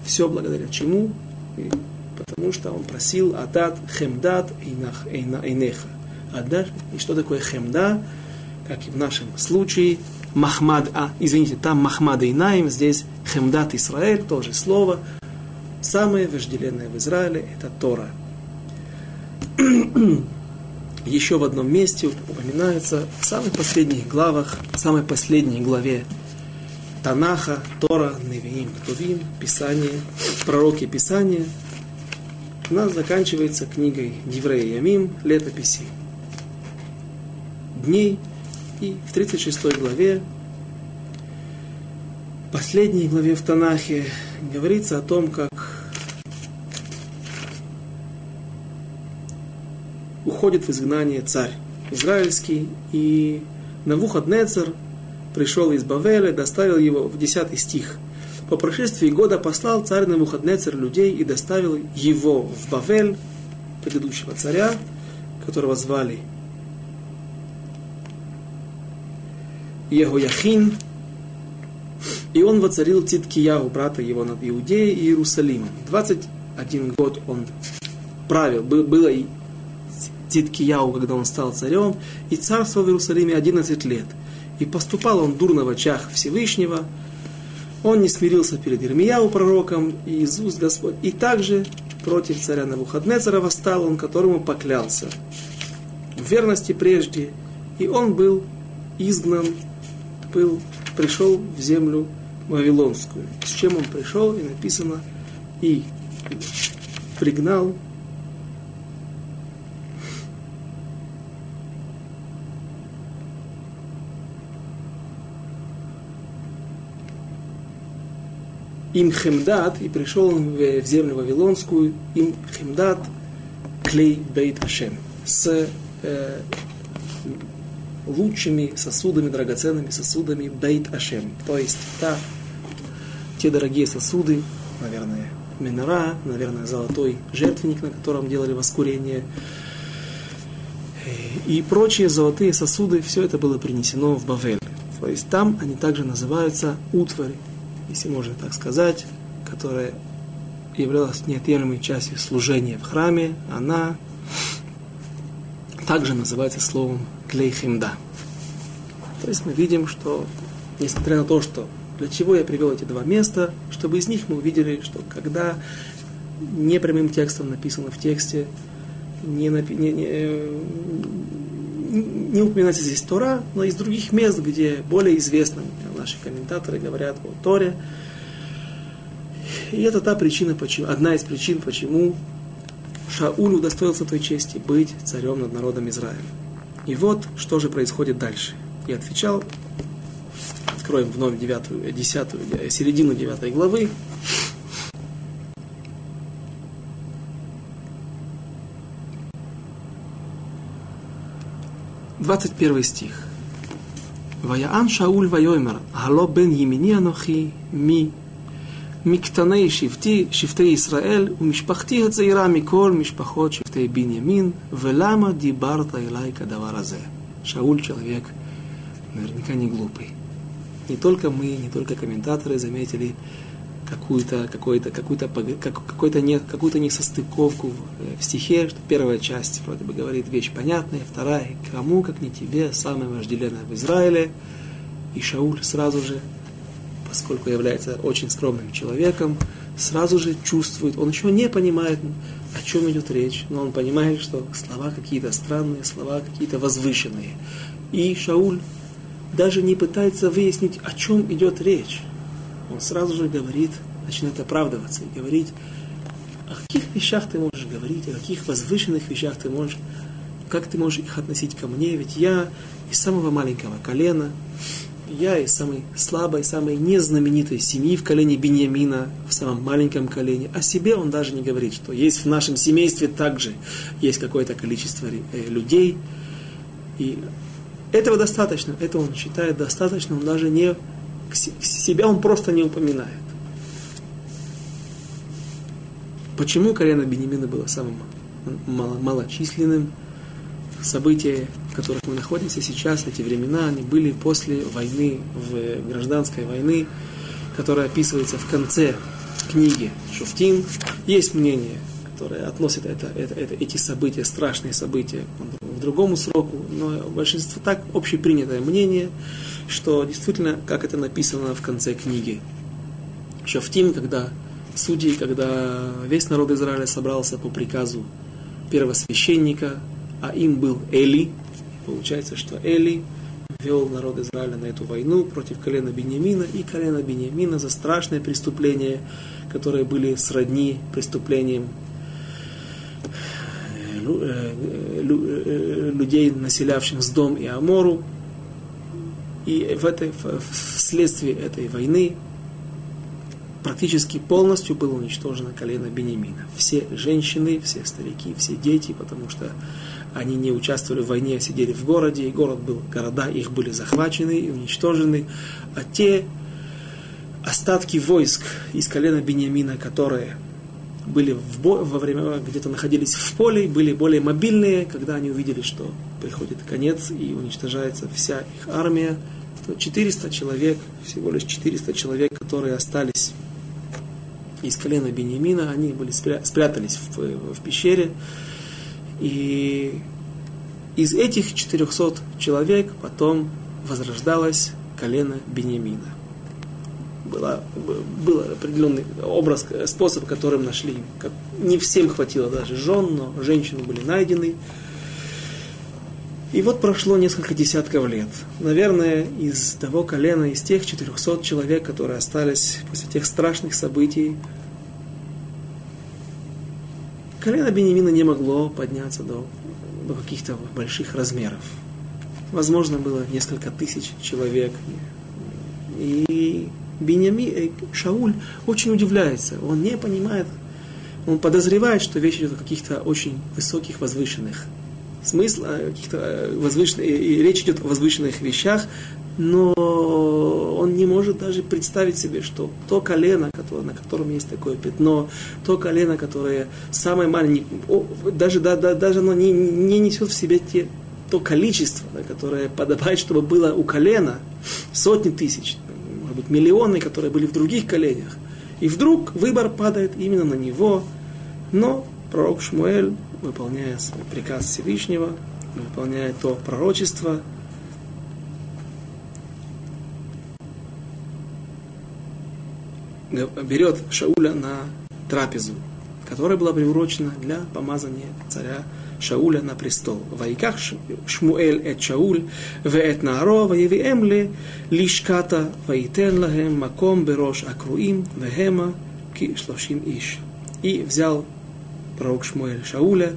Все благодаря чему? И потому что он просил Адат Хемдат Эйнеха. Адат, и что такое Хемда? Как и в нашем случае, Махмад, а, извините, там Махмад Инаим, здесь Хемдат Исраэль, тоже слово. Самое вожделенное в Израиле – это Тора. Еще в одном месте упоминается в самых последних главах, в самой последней главе Танаха, Тора, Невиим, Тувим, Писание, пророки Писания. Она заканчивается книгой Диврея Ямим, летописи дней, и в 36 главе, последней главе в Танахе, говорится о том, как уходит в изгнание царь израильский, и Навуходнецер пришел из Бавеля, доставил его в 10 стих. По прошествии года послал царь Навуходнецер людей и доставил его в Бавель, предыдущего царя, которого звали Егояхин, и он воцарил Титкияу, брата его, над Иудеей и Иерусалимом. 21 год он правил, было и Титкияу, когда он стал царем, и царствовал в Иерусалиме 11 лет. И поступал он дурно в очах Всевышнего, он не смирился перед Ирмияу пророком, и уст Господь, и также против царя Навуходнецера восстал он, которому поклялся в верности прежде, и он был изгнан был, пришел в землю Вавилонскую. С чем он пришел, и написано, и пригнал им Хемдат, и пришел он в землю Вавилонскую, им Хемдат, клей Бейт Ашем, с э, лучшими сосудами, драгоценными сосудами Бейт Ашем. То есть та, те дорогие сосуды, наверное, минора, наверное, золотой жертвенник, на котором делали воскурение, и прочие золотые сосуды, все это было принесено в Бавель. То есть там они также называются утвари, если можно так сказать, которая являлась неотъемлемой частью служения в храме, она также называется словом клейхимда. То есть мы видим, что, несмотря на то, что для чего я привел эти два места, чтобы из них мы увидели, что когда не прямым текстом написано в тексте, не, напи, не, не, э, не упоминается здесь Тора, но из других мест, где более известно, наши комментаторы говорят о Торе. И это та причина, почему, одна из причин, почему Шауль удостоился той чести быть царем над народом Израиля. И вот, что же происходит дальше. И отвечал, откроем вновь девятую, десятую, середину девятой главы. Двадцать первый стих. ויען שאול ויאמר, הלא בן ימיני אנוכי, מי מקטני שבטי, שבטי ישראל, ומשפחתי הצעירה מכל משפחות שבטי בנימין, ולמה דיברת אליי כדבר הזה? Шауль человек наверняка не глупый. Не только мы, не только комментаторы заметили какую-то какую-то какую-то какую-то не какую-то несостыковку в, в стихе, что первая часть вроде бы говорит вещь понятная, вторая кому как не тебе самое вожделенное в Израиле, и Шауль сразу же поскольку является очень скромным человеком, сразу же чувствует, он еще не понимает, о чем идет речь, но он понимает, что слова какие-то странные, слова какие-то возвышенные. И Шауль даже не пытается выяснить, о чем идет речь. Он сразу же говорит, начинает оправдываться и говорить, о каких вещах ты можешь говорить, о каких возвышенных вещах ты можешь, как ты можешь их относить ко мне, ведь я из самого маленького колена, я из самой слабой, самой незнаменитой семьи в колене Беньямина, в самом маленьком колене. О себе он даже не говорит, что есть в нашем семействе также есть какое-то количество э, людей. И этого достаточно, это он считает достаточно, он даже не себя он просто не упоминает. Почему колено Бенемина было самым малочисленным? события, в которых мы находимся сейчас, эти времена, они были после войны, в гражданской войны, которая описывается в конце книги Шуфтин. Есть мнение, которое относит это, это, это, эти события, страшные события, в другому сроку, но большинство так общепринятое мнение, что действительно, как это написано в конце книги Шуфтин, когда судьи, когда весь народ Израиля собрался по приказу первосвященника, а им был Эли. Получается, что Эли вел народ Израиля на эту войну против колена Бениамина, и колена Бениамина за страшные преступления, которые были сродни преступлениям людей, населявших с Дом и Амору. И в этой, вследствие этой войны практически полностью было уничтожено колено Бениамина. Все женщины, все старики, все дети, потому что они не участвовали в войне, а сидели в городе, и город был, города их были захвачены и уничтожены, а те остатки войск из колена Бениамина, которые были в бо- во время, где-то находились в поле, были более мобильные, когда они увидели, что приходит конец и уничтожается вся их армия, то 400 человек, всего лишь 400 человек, которые остались из колена Бениамина, они были спря- спрятались в, в пещере, и из этих 400 человек потом возрождалось колено Бениамина. Была, был определенный образ, способ, которым нашли. Как, не всем хватило даже жен, но женщины были найдены. И вот прошло несколько десятков лет. Наверное, из того колена, из тех 400 человек, которые остались после тех страшных событий, колено Бенемина не могло подняться до, до каких-то больших размеров. Возможно, было несколько тысяч человек. И Беньями, э, Шауль очень удивляется. Он не понимает, он подозревает, что речь идет о каких-то очень высоких, возвышенных смысл, каких-то э, возвышенных, и речь идет о возвышенных вещах, но он не может даже представить себе, что то колено, которое, на котором есть такое пятно, то колено, которое самое маленькое, даже, да, да, даже оно не, не несет в себе те, то количество, да, которое подобает, чтобы было у колена, сотни тысяч, может быть, миллионы, которые были в других коленях. И вдруг выбор падает именно на него, но пророк Шмуэль, выполняя приказ Всевышнего, выполняя то пророчество, берет Шауля на трапезу, которая была приурочена для помазания царя Шауля на престол. Вайках Шмуэль эт Шауль, веэт Нааро, ваевиэм ле лишката, ваитен лахем маком берош акруим, вехема ки шлошим иш. И взял пророк Шмуэль Шауля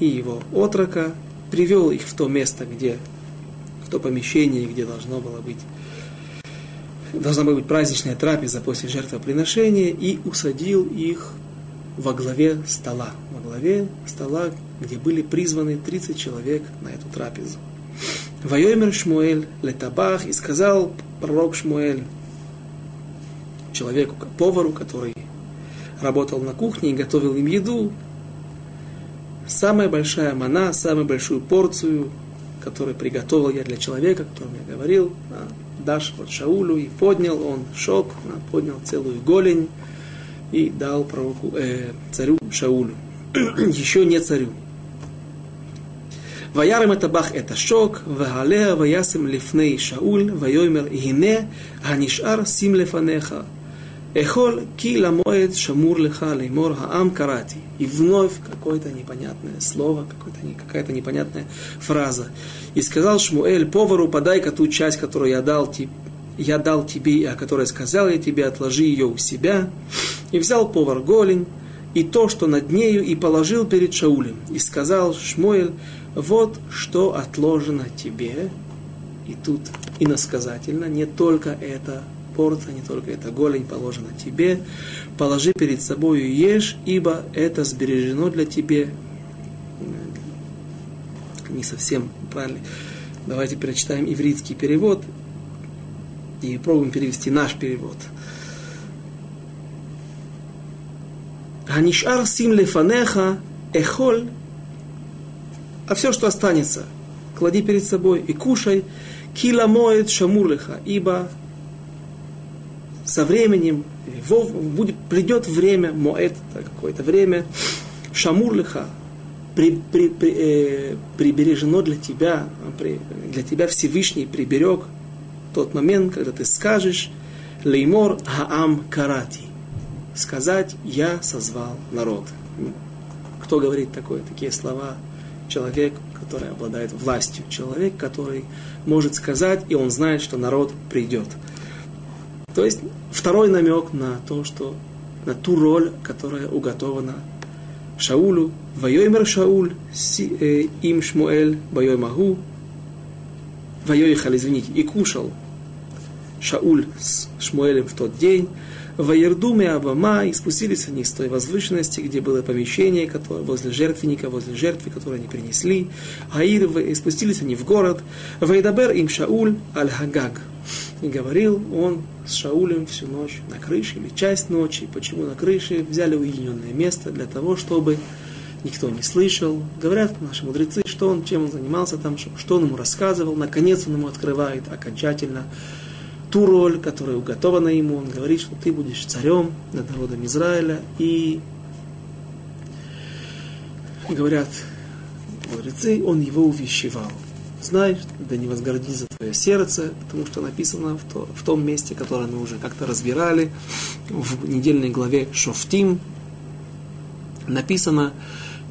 и его отрока, привел их в то место, где, в то помещение, где должно было быть должна быть праздничная трапеза после жертвоприношения, и усадил их во главе стола. Во главе стола, где были призваны 30 человек на эту трапезу. Вайомер Шмуэль летабах, и сказал пророк Шмуэль человеку, повару, который работал на кухне и готовил им еду, самая большая мана, самую большую порцию, которую приготовил я для человека, о котором я говорил, дашь вот Шаулю, и поднял он шок, поднял целую голень и дал пророку, э, царю Шаулю. Еще не царю. וירם את הטבח את השוק, ועליה וישם לפני שאול, ויאמר הנה הנשאר שים לפניך. Эхол ки ламоет шамур леха леймор хаам карати. И вновь какое-то непонятное слово, какая-то непонятная фраза. И сказал Шмуэль повару, подай-ка ту часть, которую я дал, я дал тебе, о которой сказал я тебе, отложи ее у себя. И взял повар голень, и то, что над нею, и положил перед Шаулем. И сказал Шмуэль, вот что отложено тебе. И тут иносказательно, не только это порция, не только эта голень положена тебе. Положи перед собой и ешь, ибо это сбережено для тебе. Не совсем правильно. Давайте прочитаем ивритский перевод и пробуем перевести наш перевод. Ханишар сим лефанеха эхоль а все, что останется, клади перед собой и кушай, кила моет шамурлиха, ибо со временем, будет, придет время, моэт, какое-то время, шамурлиха, при, при, при, э, прибережено для тебя, при, для тебя Всевышний приберег тот момент, когда ты скажешь «Леймор хаам карати» сказать «Я созвал народ». Кто говорит такое, такие слова? Человек, который обладает властью, человек, который может сказать, и он знает, что народ придет. То есть второй намек на то, что на ту роль, которая уготована Шаулю. Вайоймер Шауль, э, им Шмуэль, Вайой Магу, Вайоихал, извините, и кушал Шауль с Шмуэлем в тот день, Ваердуме Абама, спустились они с той возвышенности, где было помещение которое, возле жертвенника, возле жертвы, которую они принесли. Аир, спустились они в город. Вайдабер им Шауль Аль-Хагаг. И говорил он с Шаулем всю ночь на крыше, или часть ночи. Почему на крыше? Взяли уединенное место для того, чтобы никто не слышал. Говорят наши мудрецы, что он, чем он занимался там, что он ему рассказывал. Наконец он ему открывает окончательно ту роль, которая уготована ему. Он говорит, что ты будешь царем над народом Израиля. И говорят мудрецы, он его увещевал. Знай, да не возгордится твое сердце, потому что написано в, то, в том месте, которое мы уже как-то разбирали, в недельной главе Шофтим, написано,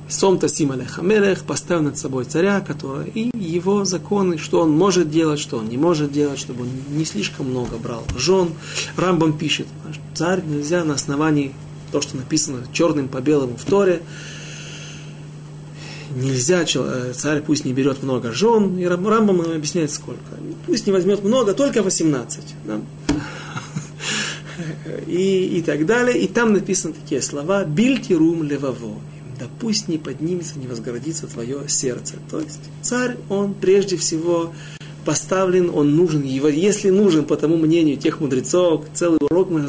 Сом Тасим Алехамелех поставил над собой царя, который, и его законы, что он может делать, что он не может делать, чтобы он не слишком много брал жен. Рамбам пишет, царь нельзя на основании то, что написано черным по белому в Торе, нельзя, э, царь пусть не берет много жен, и Рамбам нам объясняет сколько. Пусть не возьмет много, только 18. Да? И, и так далее. И там написаны такие слова «Бильтирум леваво» да пусть не поднимется, не возгородится твое сердце. То есть царь, он прежде всего поставлен, он нужен, его, если нужен, по тому мнению тех мудрецов, целый урок мы,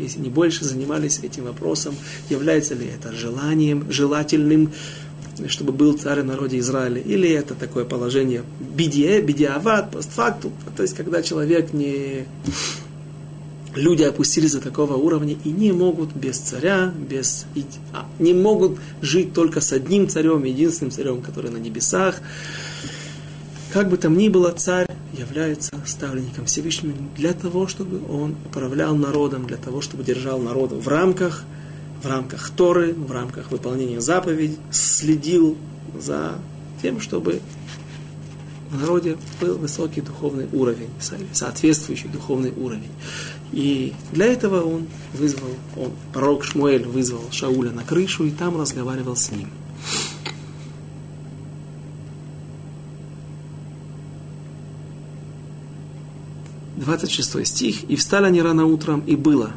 если не больше, занимались этим вопросом, является ли это желанием, желательным, чтобы был царь в народе Израиля, или это такое положение бедие, бедиават, постфактум, то есть когда человек не люди опустились до такого уровня и не могут без царя, без, а, не могут жить только с одним царем, единственным царем, который на небесах. Как бы там ни было, царь является ставленником Всевышнего для того, чтобы он управлял народом, для того, чтобы держал народ в рамках, в рамках Торы, в рамках выполнения заповедей, следил за тем, чтобы в народе был высокий духовный уровень, соответствующий духовный уровень. И для этого он вызвал, он, пророк Шмуэль вызвал Шауля на крышу и там разговаривал с ним. Двадцать шестой стих. «И встали они рано утром, и было,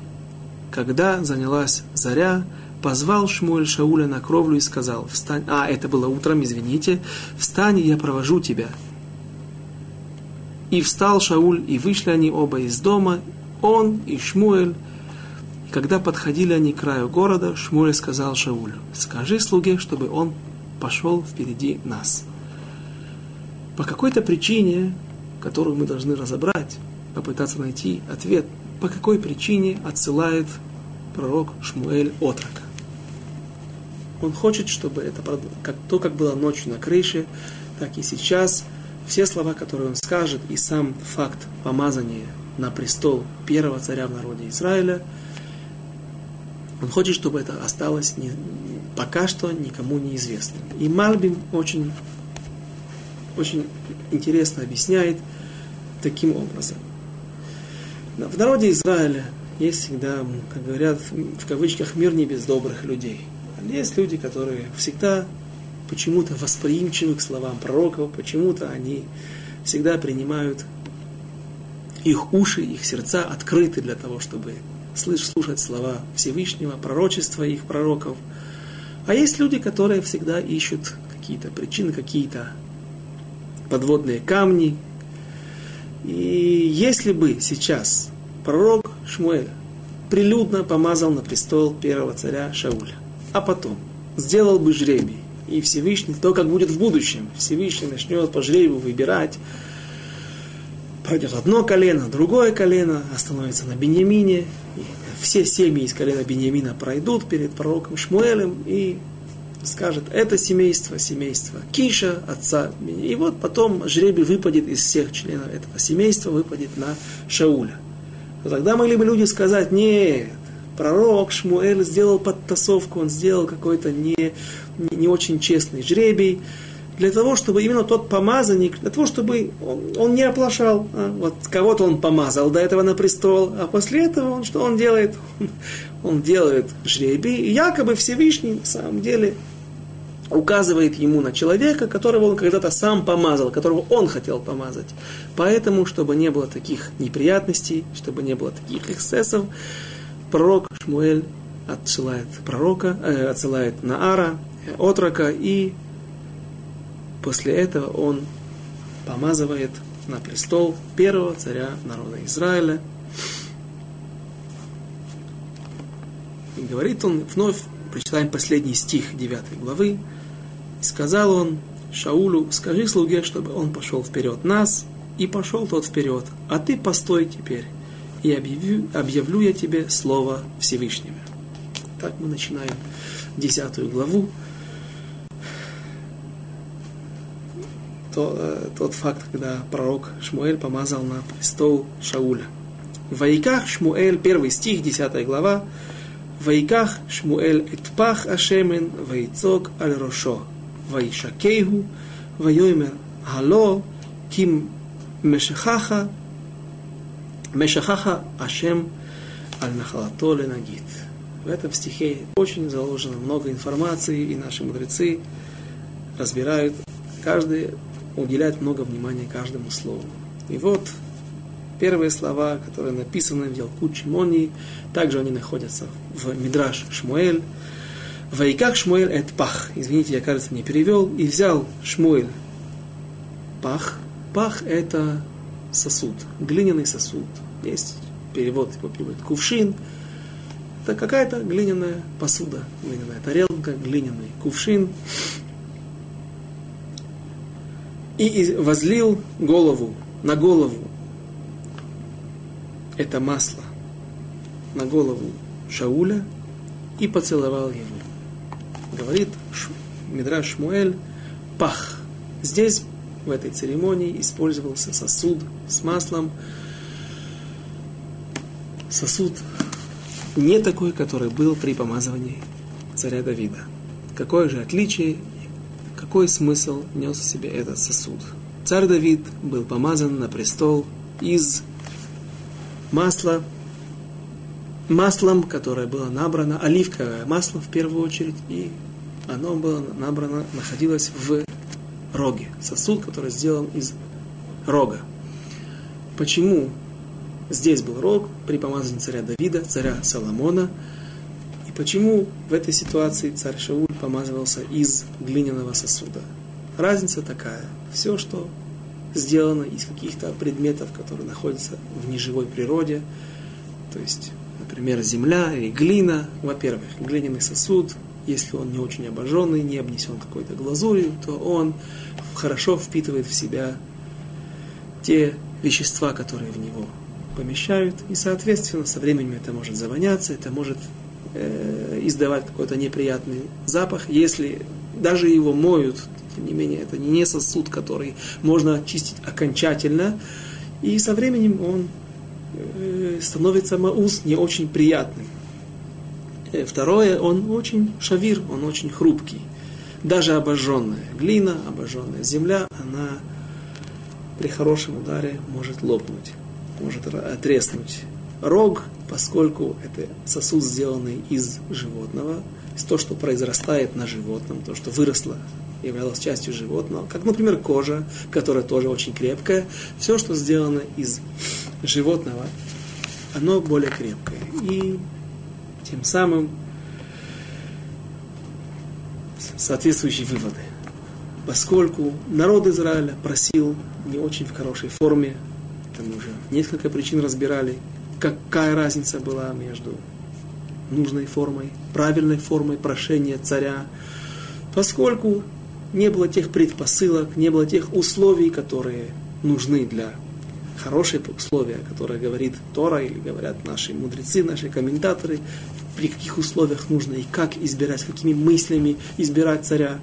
когда занялась заря, позвал Шмуэль Шауля на кровлю и сказал, встань, а, это было утром, извините, встань, я провожу тебя. И встал Шауль, и вышли они оба из дома, он и Шмуэль. Когда подходили они к краю города, Шмуэль сказал Шаулю, скажи слуге, чтобы он пошел впереди нас. По какой-то причине, которую мы должны разобрать, попытаться найти ответ, по какой причине отсылает пророк Шмуэль отрока. Он хочет, чтобы это, как, то, как было ночью на крыше, так и сейчас, все слова, которые он скажет, и сам факт помазания на престол первого царя в народе Израиля, он хочет, чтобы это осталось не, пока что никому неизвестным. И Мальбим очень, очень интересно объясняет таким образом. В народе Израиля есть всегда, как говорят в кавычках, мир не без добрых людей. Есть люди, которые всегда почему-то восприимчивы к словам пророков, почему-то они всегда принимают их уши, их сердца открыты для того, чтобы слышать, слушать слова Всевышнего, пророчества их пророков. А есть люди, которые всегда ищут какие-то причины, какие-то подводные камни. И если бы сейчас пророк Шмуэль прилюдно помазал на престол первого царя Шауля, а потом сделал бы жребий, и Всевышний, то, как будет в будущем, Всевышний начнет по жребию выбирать, пройдет одно колено, другое колено, остановится на Беньямине, и все семьи из колена Беньямина пройдут перед пророком Шмуэлем и скажет, это семейство, семейство Киша, отца. И вот потом жребий выпадет из всех членов этого семейства, выпадет на Шауля. Но тогда могли бы люди сказать, нет, пророк Шмуэль сделал подтасовку, он сделал какой-то не, не, не очень честный жребий, для того, чтобы именно тот помазанник, для того, чтобы он, он не оплошал. А? Вот кого-то он помазал до этого на престол, а после этого он что он делает? Он делает жребий, и якобы Всевышний на самом деле указывает ему на человека, которого он когда-то сам помазал, которого он хотел помазать. Поэтому, чтобы не было таких неприятностей, чтобы не было таких эксцессов, пророк Шмуэль отсылает пророка, э, отсылает Наара, э, отрока, и после этого он помазывает на престол первого царя народа Израиля. И говорит он вновь, прочитаем последний стих 9 главы, сказал он Шаулю, скажи слуге, чтобы он пошел вперед нас, и пошел тот вперед, а ты постой теперь, и объявлю, объявлю я тебе слово Всевышнего. Так мы начинаем десятую главу. то, э, тот факт, когда пророк Шмуэль помазал на престол Шауля. В Вайках Шмуэль, первый стих, 10 глава. Вайках Шмуэль этпах ашемен вайцок аль рошо. Вайшакейгу вайоймер гало ким мешахаха мешахаха ашем аль нахалато ленагит. В этом стихе очень заложено много информации, и наши мудрецы разбирают каждый уделяет много внимания каждому слову. И вот первые слова, которые написаны в Ялкут Шимони, также они находятся в Мидраш Шмуэль, Вайках Шмуэль эт пах. Извините, я, кажется, не перевел. И взял Шмуэль пах. Пах – это сосуд, глиняный сосуд. Есть перевод, его переводит кувшин. Это какая-то глиняная посуда, глиняная тарелка, глиняный кувшин. И возлил голову, на голову это масло, на голову Шауля и поцеловал его говорит Мидраш Шмуэль, пах. Здесь, в этой церемонии, использовался сосуд с маслом. Сосуд не такой, который был при помазывании царя Давида. Какое же отличие, какой смысл нес в себе этот сосуд? Царь Давид был помазан на престол из масла, маслом, которое было набрано, оливковое масло в первую очередь, и оно было набрано, находилось в роге, сосуд, который сделан из рога. Почему здесь был рог при помазании царя Давида, царя Соломона, почему в этой ситуации царь Шауль помазывался из глиняного сосуда? Разница такая. Все, что сделано из каких-то предметов, которые находятся в неживой природе. То есть, например, земля или глина. Во-первых, глиняный сосуд, если он не очень обожженный, не обнесен какой-то глазурью, то он хорошо впитывает в себя те вещества, которые в него помещают, и, соответственно, со временем это может завоняться, это может э, издавать какой-то неприятный запах. Если даже его моют, тем не менее, это не сосуд, который можно очистить окончательно, и со временем он э, становится маус не очень приятным. Э, второе, он очень шавир, он очень хрупкий. Даже обожженная глина, обожженная земля, она при хорошем ударе может лопнуть, может отреснуть рог, поскольку это сосуд, сделанный из животного, из то, что произрастает на животном, то, что выросло, являлось частью животного, как, например, кожа, которая тоже очень крепкая, все, что сделано из животного, оно более крепкое. И тем самым соответствующие выводы. Поскольку народ Израиля просил не очень в хорошей форме, там уже несколько причин разбирали, какая разница была между нужной формой, правильной формой прошения царя, поскольку не было тех предпосылок, не было тех условий, которые нужны для хорошие условия, которые говорит Тора или говорят наши мудрецы, наши комментаторы, при каких условиях нужно и как избирать, какими мыслями избирать царя.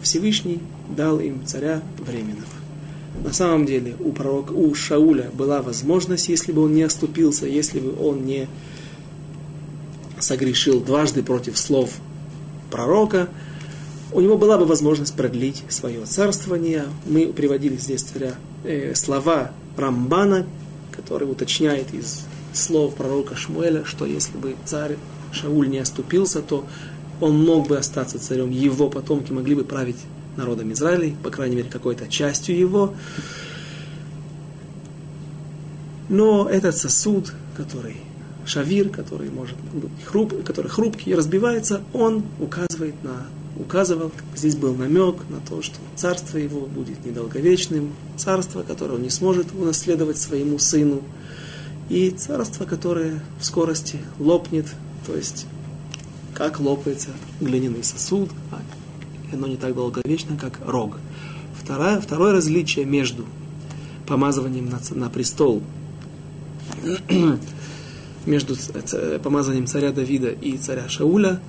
Всевышний дал им царя временного. На самом деле у пророка, у Шауля была возможность, если бы он не оступился, если бы он не согрешил дважды против слов пророка, у него была бы возможность продлить свое царствование. Мы приводили здесь царя э, слова Рамбана, который уточняет из слов пророка Шмуэля, что если бы царь Шауль не оступился, то он мог бы остаться царем, его потомки могли бы править народом Израиля, по крайней мере, какой-то частью его. Но этот сосуд, который шавир, который может быть хруп, который хрупкий и разбивается, он указывает на, указывал, здесь был намек на то, что царство его будет недолговечным, царство, которое он не сможет унаследовать своему сыну, и царство, которое в скорости лопнет, то есть как лопается глиняный сосуд, а оно не так долговечно, как рог. Второе, второе различие между помазыванием на, на престол, между помазанием царя Давида и царя Шауля,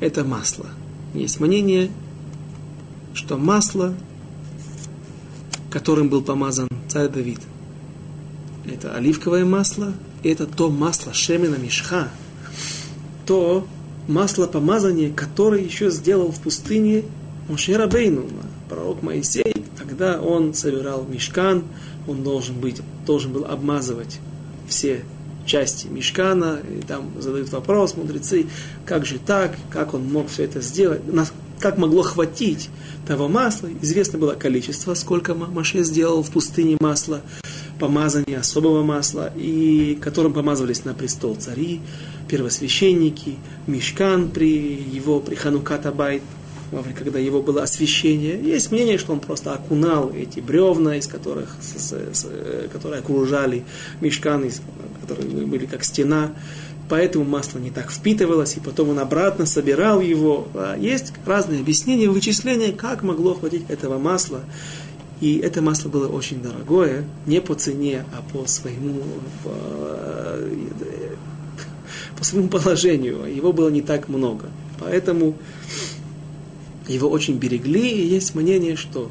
это масло. Есть мнение, что масло, которым был помазан царь Давид, это оливковое масло, это то масло Шемена Мишха, то масло помазания, которое еще сделал в пустыне Моше Рабейну, пророк Моисей, когда он собирал мешкан, он должен, быть, должен был обмазывать все части мешкана, и там задают вопрос мудрецы, как же так, как он мог все это сделать, как могло хватить того масла. Известно было количество, сколько Маше сделал в пустыне масла, помазания особого масла, и которым помазывались на престол цари, первосвященники, мешкан при его, при Ханукат Абайт, когда его было освещение. Есть мнение, что он просто окунал эти бревна, из которых, с, с, которые окружали мешканы, которые были как стена. Поэтому масло не так впитывалось, и потом он обратно собирал его. А есть разные объяснения, вычисления, как могло хватить этого масла. И это масло было очень дорогое, не по цене, а по своему, по, по своему положению. Его было не так много. Поэтому его очень берегли, и есть мнение, что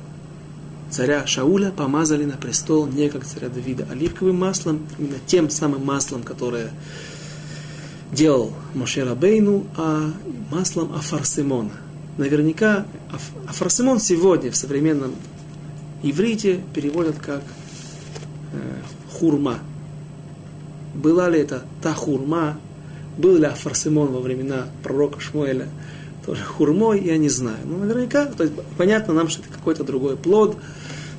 царя Шауля помазали на престол не как царя Давида оливковым маслом, именно тем самым маслом, которое делал Моше Рабейну, а маслом Афарсимона. Наверняка Афарсимон сегодня в современном иврите переводят как э, хурма. Была ли это та хурма, был ли Афарсимон во времена пророка Шмуэля – тоже хурмой, я не знаю. Но наверняка, то есть понятно нам, что это какой-то другой плод,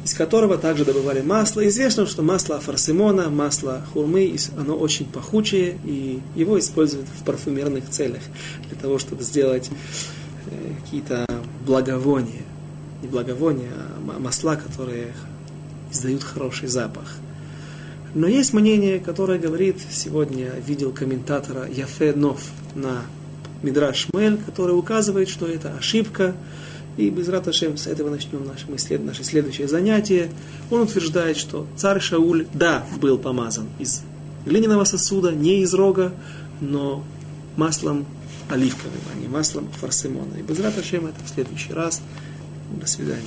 из которого также добывали масло. Известно, что масло афарсимона, масло хурмы, оно очень пахучее, и его используют в парфюмерных целях, для того, чтобы сделать э, какие-то благовония. Не благовония, а масла, которые издают хороший запах. Но есть мнение, которое говорит, сегодня видел комментатора Яфе Нов на Мидраш Шмель, который указывает, что это ошибка, и без Раташем с этого начнем наше, наше следующее занятие. Он утверждает, что царь Шауль, да, был помазан из глиняного сосуда, не из рога, но маслом оливковым, а не маслом фарсимона. И без Раташем это в следующий раз. До свидания.